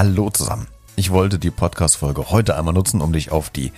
Hallo zusammen. Ich wollte die Podcast-Folge heute einmal nutzen, um dich auf die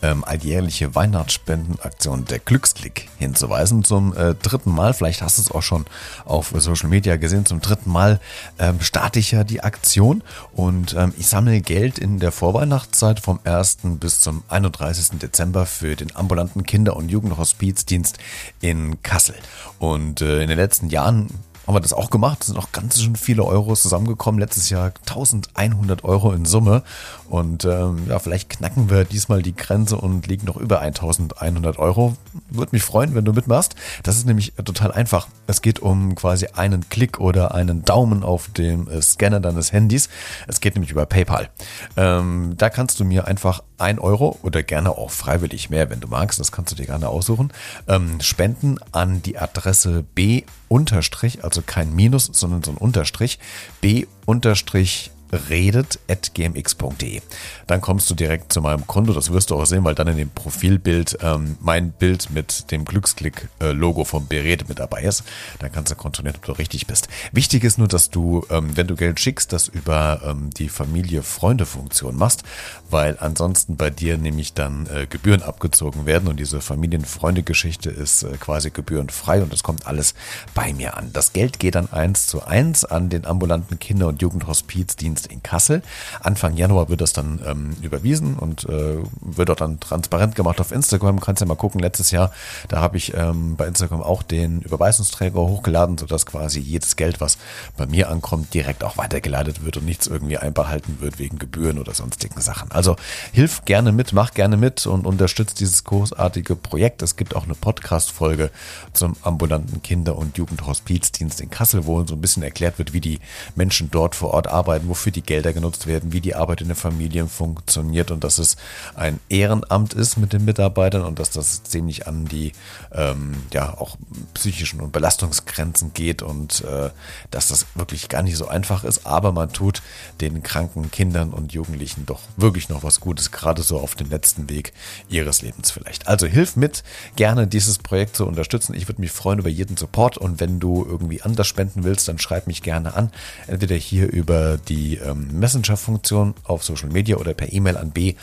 ähm, alljährliche Weihnachtsspendenaktion der Glücksklick hinzuweisen. Zum äh, dritten Mal, vielleicht hast du es auch schon auf Social Media gesehen, zum dritten Mal ähm, starte ich ja die Aktion und ähm, ich sammle Geld in der Vorweihnachtszeit vom 1. bis zum 31. Dezember für den ambulanten Kinder- und Jugendhospizdienst in Kassel. Und äh, in den letzten Jahren haben wir das auch gemacht. Es sind auch ganz schön viele Euros zusammengekommen. Letztes Jahr 1100 Euro in Summe. Und ähm, ja, vielleicht knacken wir diesmal die Grenze und liegen noch über 1100 Euro. Würde mich freuen, wenn du mitmachst. Das ist nämlich total einfach. Es geht um quasi einen Klick oder einen Daumen auf dem äh, Scanner deines Handys. Es geht nämlich über PayPal. Ähm, da kannst du mir einfach ein Euro oder gerne auch freiwillig mehr, wenn du magst, das kannst du dir gerne aussuchen, ähm, spenden an die Adresse B unterstrich, also kein Minus, sondern so ein Unterstrich, B unterstrich redet.gmx.de. Dann kommst du direkt zu meinem Konto, das wirst du auch sehen, weil dann in dem Profilbild ähm, mein Bild mit dem Glücksklick-Logo vom Beredet mit dabei ist. Dann kannst du kontrollieren, ob du richtig bist. Wichtig ist nur, dass du, ähm, wenn du Geld schickst, das über ähm, die Familie-Freunde-Funktion machst, weil ansonsten bei dir nämlich dann äh, Gebühren abgezogen werden und diese Familien-Freunde-Geschichte ist äh, quasi gebührenfrei und das kommt alles bei mir an. Das Geld geht dann eins zu eins an den ambulanten Kinder- und Jugendhospizdienst In Kassel. Anfang Januar wird das dann ähm, überwiesen und äh, wird dort dann transparent gemacht auf Instagram. Kannst ja mal gucken, letztes Jahr, da habe ich ähm, bei Instagram auch den Überweisungsträger hochgeladen, sodass quasi jedes Geld, was bei mir ankommt, direkt auch weitergeleitet wird und nichts irgendwie einbehalten wird wegen Gebühren oder sonstigen Sachen. Also hilf gerne mit, mach gerne mit und unterstützt dieses großartige Projekt. Es gibt auch eine Podcast-Folge zum ambulanten Kinder- und Jugendhospizdienst in Kassel, wo so ein bisschen erklärt wird, wie die Menschen dort vor Ort arbeiten, wofür wofür die Gelder genutzt werden, wie die Arbeit in den Familien funktioniert und dass es ein Ehrenamt ist mit den Mitarbeitern und dass das ziemlich an die ähm, ja auch psychischen und Belastungsgrenzen geht und äh, dass das wirklich gar nicht so einfach ist, aber man tut den kranken Kindern und Jugendlichen doch wirklich noch was Gutes, gerade so auf dem letzten Weg ihres Lebens vielleicht. Also hilf mit, gerne dieses Projekt zu unterstützen. Ich würde mich freuen über jeden Support und wenn du irgendwie anders spenden willst, dann schreib mich gerne an. Entweder hier über ähm, Messenger-Funktion auf Social Media oder per E-Mail an b-redet.gmx.de.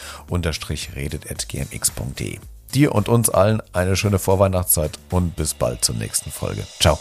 Dir und uns allen eine schöne Vorweihnachtszeit und bis bald zur nächsten Folge. Ciao.